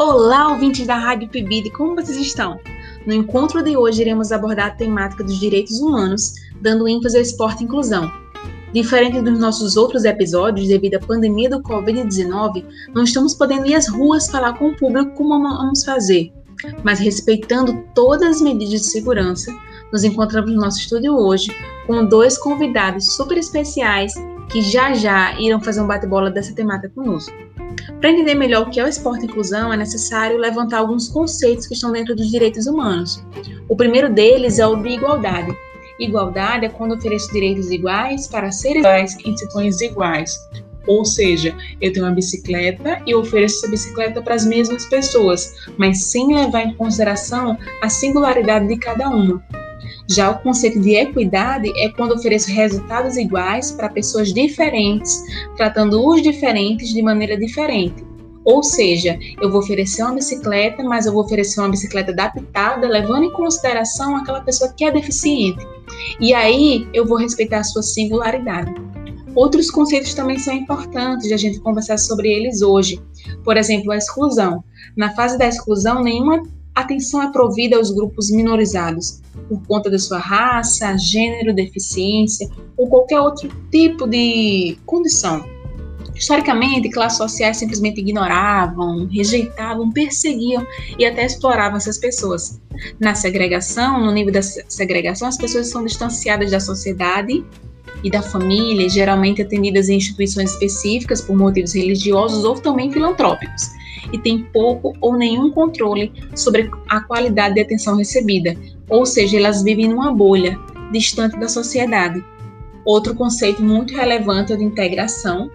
Olá, ouvintes da Rádio Pibide, como vocês estão? No encontro de hoje, iremos abordar a temática dos direitos humanos, dando ênfase ao esporte e inclusão. Diferente dos nossos outros episódios, devido à pandemia do Covid-19, não estamos podendo ir às ruas falar com o público como vamos fazer, mas respeitando todas as medidas de segurança, nos encontramos no nosso estúdio hoje com dois convidados super especiais que já já irão fazer um bate-bola dessa temática conosco. Para entender melhor o que é o esporte inclusão, é necessário levantar alguns conceitos que estão dentro dos direitos humanos. O primeiro deles é o de igualdade. Igualdade é quando ofereço direitos iguais para seres iguais em situações iguais. Ou seja, eu tenho uma bicicleta e ofereço essa bicicleta para as mesmas pessoas, mas sem levar em consideração a singularidade de cada uma. Já o conceito de equidade é quando ofereço resultados iguais para pessoas diferentes, tratando os diferentes de maneira diferente. Ou seja, eu vou oferecer uma bicicleta, mas eu vou oferecer uma bicicleta adaptada, levando em consideração aquela pessoa que é deficiente. E aí eu vou respeitar a sua singularidade. Outros conceitos também são importantes de a gente conversar sobre eles hoje. Por exemplo, a exclusão. Na fase da exclusão, nenhuma atenção é provida aos grupos minorizados, por conta da sua raça, gênero, deficiência ou qualquer outro tipo de condição. Historicamente, classes sociais simplesmente ignoravam, rejeitavam, perseguiam e até exploravam essas pessoas. Na segregação, no nível da segregação, as pessoas são distanciadas da sociedade e da família, geralmente atendidas em instituições específicas por motivos religiosos ou também filantrópicos e tem pouco ou nenhum controle sobre a qualidade de atenção recebida, ou seja, elas vivem numa bolha, distante da sociedade. Outro conceito muito relevante é o de integração,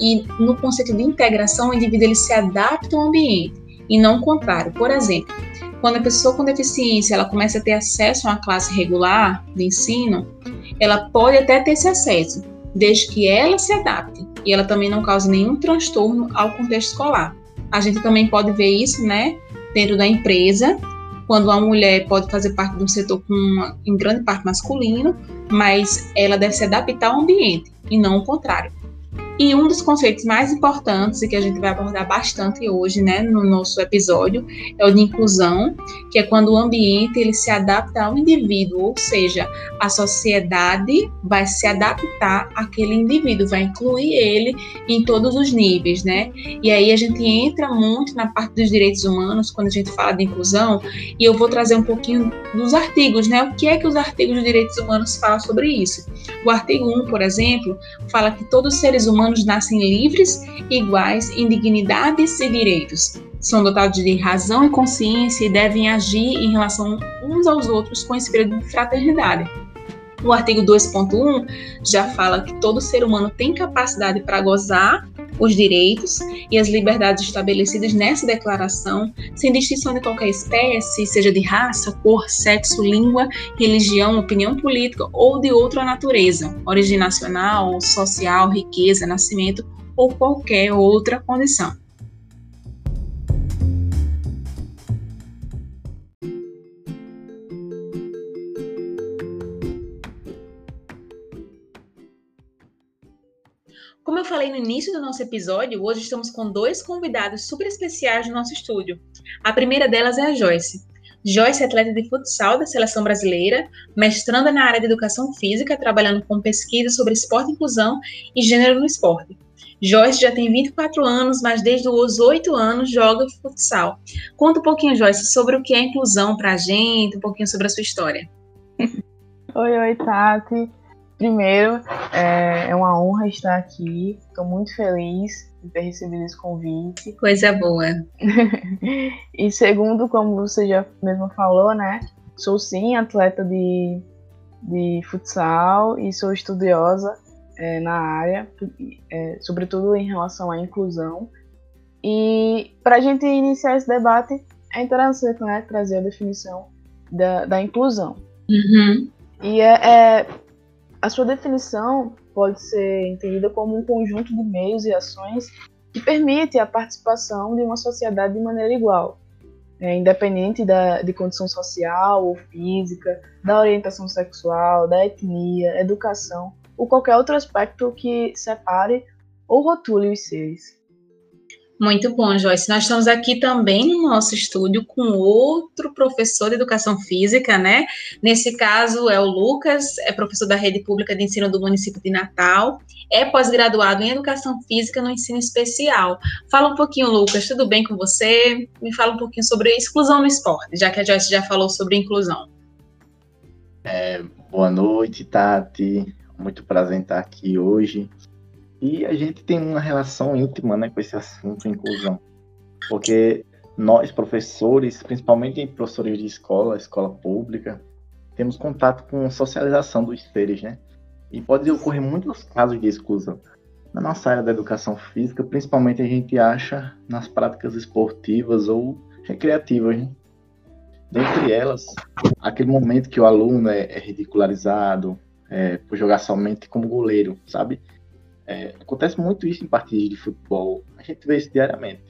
e no conceito de integração, o indivíduo ele se adapta ao ambiente e não o contrário. Por exemplo, quando a pessoa com deficiência ela começa a ter acesso a uma classe regular de ensino, ela pode até ter esse acesso, desde que ela se adapte e ela também não cause nenhum transtorno ao contexto escolar. A gente também pode ver isso, né, dentro da empresa, quando uma mulher pode fazer parte de um setor com uma, em grande parte masculino, mas ela deve se adaptar ao ambiente e não o contrário. E um dos conceitos mais importantes e que a gente vai abordar bastante hoje, né, no nosso episódio, é o de inclusão, que é quando o ambiente ele se adapta ao indivíduo, ou seja, a sociedade vai se adaptar àquele indivíduo, vai incluir ele em todos os níveis, né? E aí a gente entra muito na parte dos direitos humanos quando a gente fala de inclusão, e eu vou trazer um pouquinho dos artigos, né? O que é que os artigos de direitos humanos falam sobre isso? O artigo 1, por exemplo, fala que todos os seres humanos humanos nascem livres, iguais em dignidades e direitos. São dotados de razão e consciência e devem agir em relação uns aos outros com espírito de fraternidade. O artigo 2.1 já fala que todo ser humano tem capacidade para gozar os direitos e as liberdades estabelecidas nessa declaração, sem distinção de qualquer espécie, seja de raça, cor, sexo, língua, religião, opinião política ou de outra natureza, origem nacional, social, riqueza, nascimento ou qualquer outra condição. Falei no início do nosso episódio, hoje estamos com dois convidados super especiais no nosso estúdio. A primeira delas é a Joyce. Joyce é atleta de futsal da seleção brasileira, mestranda na área de educação física, trabalhando com pesquisa sobre esporte, inclusão e gênero no esporte. Joyce já tem 24 anos, mas desde os 8 anos joga futsal. Conta um pouquinho, Joyce, sobre o que é inclusão para a gente, um pouquinho sobre a sua história. Oi, oi, Tati. Primeiro, é, é uma honra estar aqui. Estou muito feliz de ter recebido esse convite. Coisa boa. e segundo, como você já mesmo falou, né? Sou sim atleta de, de futsal e sou estudiosa é, na área, é, sobretudo em relação à inclusão. E para a gente iniciar esse debate, é interessante né, trazer a definição da, da inclusão. Uhum. E é, é a sua definição pode ser entendida como um conjunto de meios e ações que permite a participação de uma sociedade de maneira igual, é, independente da, de condição social ou física, da orientação sexual, da etnia, educação ou qualquer outro aspecto que separe ou rotule os seres. Muito bom, Joyce. Nós estamos aqui também no nosso estúdio com outro professor de educação física, né? Nesse caso é o Lucas, é professor da rede pública de ensino do município de Natal, é pós-graduado em educação física no ensino especial. Fala um pouquinho, Lucas, tudo bem com você? Me fala um pouquinho sobre exclusão no esporte, já que a Joyce já falou sobre inclusão. É, boa noite, Tati. Muito prazer em estar aqui hoje. E a gente tem uma relação íntima né, com esse assunto, inclusão. Porque nós, professores, principalmente professores de escola, escola pública, temos contato com socialização dos seres, né? E pode ocorrer muitos casos de exclusão. Na nossa área da educação física, principalmente a gente acha nas práticas esportivas ou recreativas, né? Dentre elas, aquele momento que o aluno é, é ridicularizado é, por jogar somente como goleiro, sabe? É, acontece muito isso em partidas de futebol. A gente vê isso diariamente.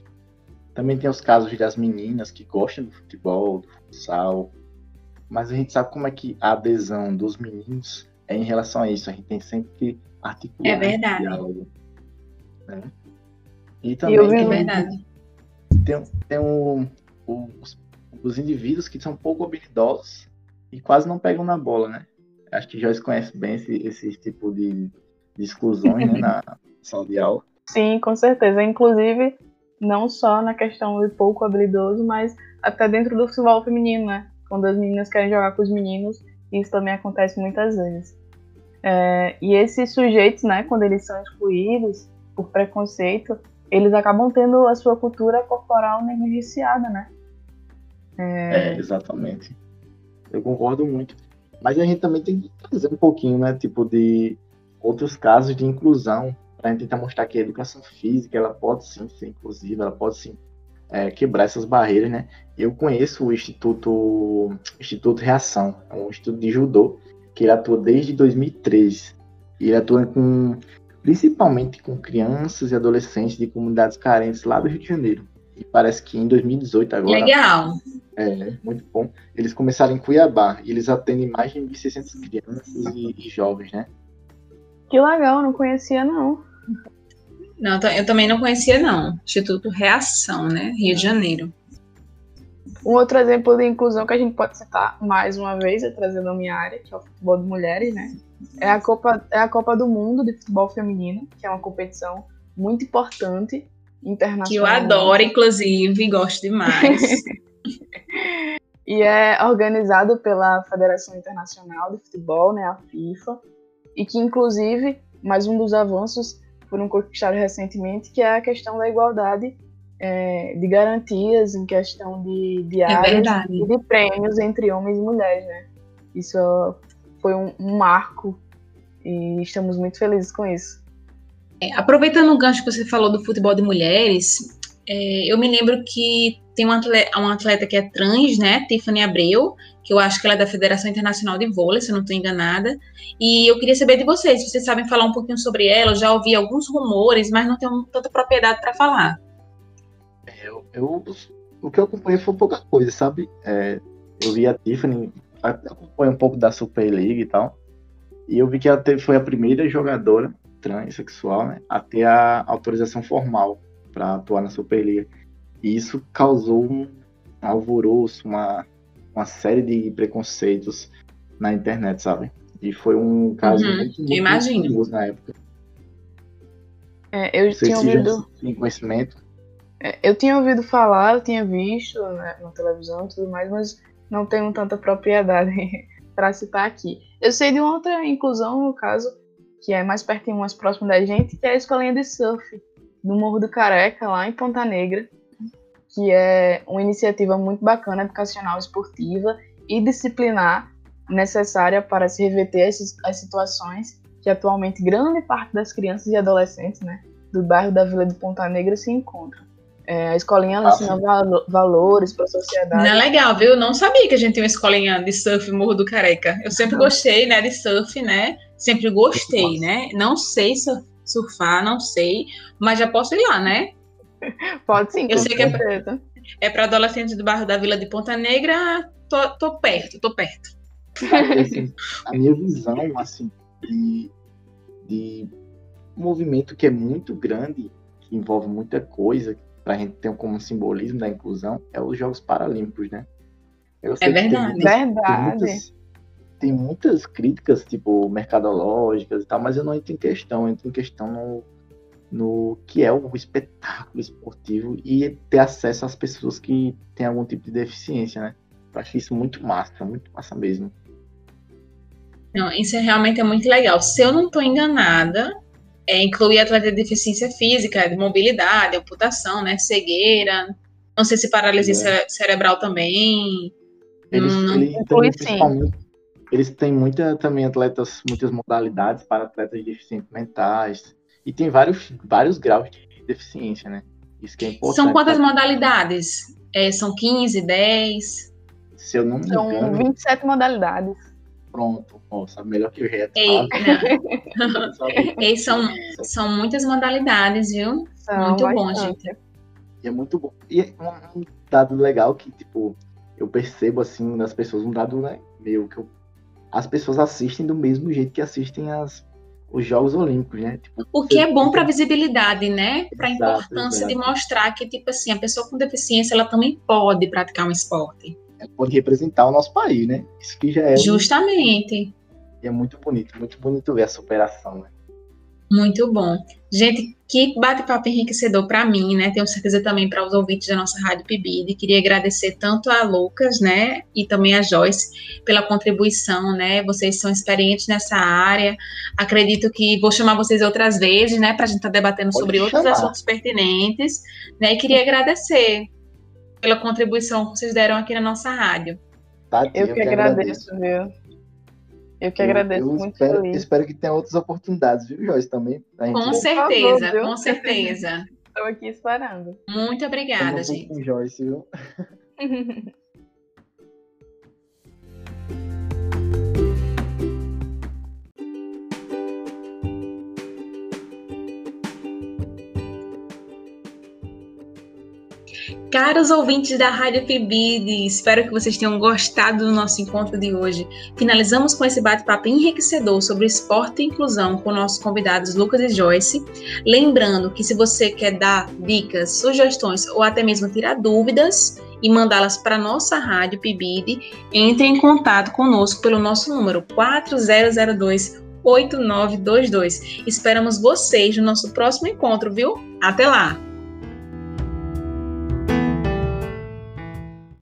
Também tem os casos das meninas que gostam do futebol, do futsal. Mas a gente sabe como é que a adesão dos meninos é em relação a isso. A gente tem sempre que articular. É verdade. Diálogo, né? E também é verdade. tem, tem um, os, os indivíduos que são pouco habilidosos e quase não pegam na bola, né? Acho que Joyce conhece bem esse, esse tipo de, de exclusões né, na sala de aula. Sim, com certeza. Inclusive, não só na questão de pouco habilidoso, mas até dentro do futebol feminino, né? Quando as meninas querem jogar com os meninos, isso também acontece muitas vezes. É, e esses sujeitos, né, quando eles são excluídos por preconceito, eles acabam tendo a sua cultura corporal negligenciada, né? É... é, exatamente. Eu concordo muito. Mas a gente também tem que trazer um pouquinho, né, tipo, de outros casos de inclusão, para tentar mostrar que a educação física ela pode sim ser inclusiva, ela pode sim é, quebrar essas barreiras, né? Eu conheço o Instituto Instituto Reação, é um instituto de judô que ele atua desde 2013. E ele atua com principalmente com crianças e adolescentes de comunidades carentes lá do Rio de Janeiro. E parece que em 2018 agora. Legal. É, muito bom. Eles começaram em Cuiabá e eles atendem mais de 1.600 crianças e, e jovens, né? Que legal, não conhecia não. Não, eu também não conhecia não. Instituto Reação, né? Rio de Janeiro. Um outro exemplo de inclusão que a gente pode citar mais uma vez, é trazendo a minha área, que é o futebol de mulheres, né? É a Copa, é a Copa do Mundo de Futebol Feminino, que é uma competição muito importante internacional. Que eu adoro, inclusive, gosto demais. e é organizado pela Federação Internacional de Futebol, né, a FIFA, e que, inclusive, mais um dos avanços foram conquistados recentemente, que é a questão da igualdade é, de garantias em questão de, de é áreas e de prêmios entre homens e mulheres, né? Isso foi um, um marco e estamos muito felizes com isso. É, aproveitando o gancho que você falou do futebol de mulheres, é, eu me lembro que tem uma atleta, uma atleta, que é trans, né, Tiffany Abreu, que eu acho que ela é da Federação Internacional de Vôlei, se eu não estou enganada. E eu queria saber de vocês, se vocês sabem falar um pouquinho sobre ela. Eu já ouvi alguns rumores, mas não tenho tanta propriedade para falar. Eu, eu, o que eu acompanhei foi pouca coisa, sabe? É, eu vi a Tiffany, acompanhei um pouco da Super League e tal. E eu vi que ela foi a primeira jogadora transexual né, a ter a autorização formal para atuar na Superliga. E isso causou um alvoroço, uma, uma série de preconceitos na internet, sabe? E foi um caso uhum, muito, muito imagino. na época. É, eu tinha ouvido. Tem conhecimento. É, eu tinha ouvido falar, eu tinha visto né, na televisão e tudo mais, mas não tenho tanta propriedade para citar aqui. Eu sei de uma outra inclusão, no caso, que é mais pertinho, mais próximo da gente, que é a escolinha de surf do Morro do Careca, lá em Ponta Negra, que é uma iniciativa muito bacana, educacional, esportiva e disciplinar necessária para se reverter as, as situações que atualmente grande parte das crianças e adolescentes né, do bairro da Vila de Ponta Negra se encontram. É, a escolinha ela ensina val valores para a sociedade. Não é legal, viu? Eu não sabia que a gente tinha uma escolinha de surf Morro do Careca. Eu sempre gostei, né, de surf, né? Sempre gostei, né? Não sei surfar, não sei, mas já posso ir lá, né? Pode sim, Eu sei que é, é para adolescentes do bairro da Vila de Ponta Negra, tô, tô perto, tô perto. Assim, a minha visão, assim, de, de um movimento que é muito grande, que envolve muita coisa, para a gente ter como um simbolismo da inclusão, é os Jogos Paralímpicos, né? é verdade. Muitas, verdade. Tem muitas, tem muitas, críticas, tipo, mercadológicas e tal, mas eu não entro em questão, eu entro em questão no, no que é o espetáculo esportivo e ter acesso às pessoas que têm algum tipo de deficiência, né? Eu acho isso muito massa, muito massa mesmo. Não, isso é realmente é muito legal. Se eu não estou enganada, é, inclui atleta de deficiência física, de mobilidade, amputação, né, cegueira, não sei se paralisia é. cerebral também. Eles, hum, eles, inclui, sim. Eles têm muita, também atletas, muitas modalidades para atletas deficientes mentais, e tem vários, vários graus de deficiência, né? Isso que é importante. São quantas modalidades? É, são 15, 10? Se eu não me são engano. São 27 modalidades. Pronto, nossa, melhor que o reto. Ei, são, são muitas modalidades, viu? São muito bom, gente. E é muito bom. E é um dado legal que, tipo, eu percebo, assim, nas pessoas, um dado, né, meio que eu, as pessoas assistem do mesmo jeito que assistem as os Jogos Olímpicos, né? Tipo, o que é bom para a visibilidade, né? Para a importância exato. de mostrar que, tipo assim, a pessoa com deficiência, ela também pode praticar um esporte. Ela pode representar o nosso país, né? Isso que já é... Justamente. E é muito bonito, muito bonito ver a superação, né? Muito bom. Gente, que bate-papo enriquecedor para mim, né? Tenho certeza também para os ouvintes da nossa Rádio Pibide. Queria agradecer tanto a Lucas, né, e também a Joyce pela contribuição, né? Vocês são experientes nessa área. Acredito que vou chamar vocês outras vezes, né, para a gente estar tá debatendo Pode sobre chamar. outros assuntos pertinentes, né? E queria agradecer pela contribuição que vocês deram aqui na nossa rádio. Tati, eu, eu que agradeço, agradeço, viu? Eu que agradeço eu, eu muito espero, feliz. espero que tenha outras oportunidades, viu, Joyce, também? Com certeza, favor, com certeza. Estou aqui esperando. Muito obrigada, gente. Com Joyce, viu? Caros ouvintes da Rádio Pibide, espero que vocês tenham gostado do nosso encontro de hoje. Finalizamos com esse bate-papo enriquecedor sobre esporte e inclusão com nossos convidados Lucas e Joyce. Lembrando que se você quer dar dicas, sugestões ou até mesmo tirar dúvidas e mandá-las para nossa Rádio Pibide, entre em contato conosco pelo nosso número 4002 8922. Esperamos vocês no nosso próximo encontro, viu? Até lá!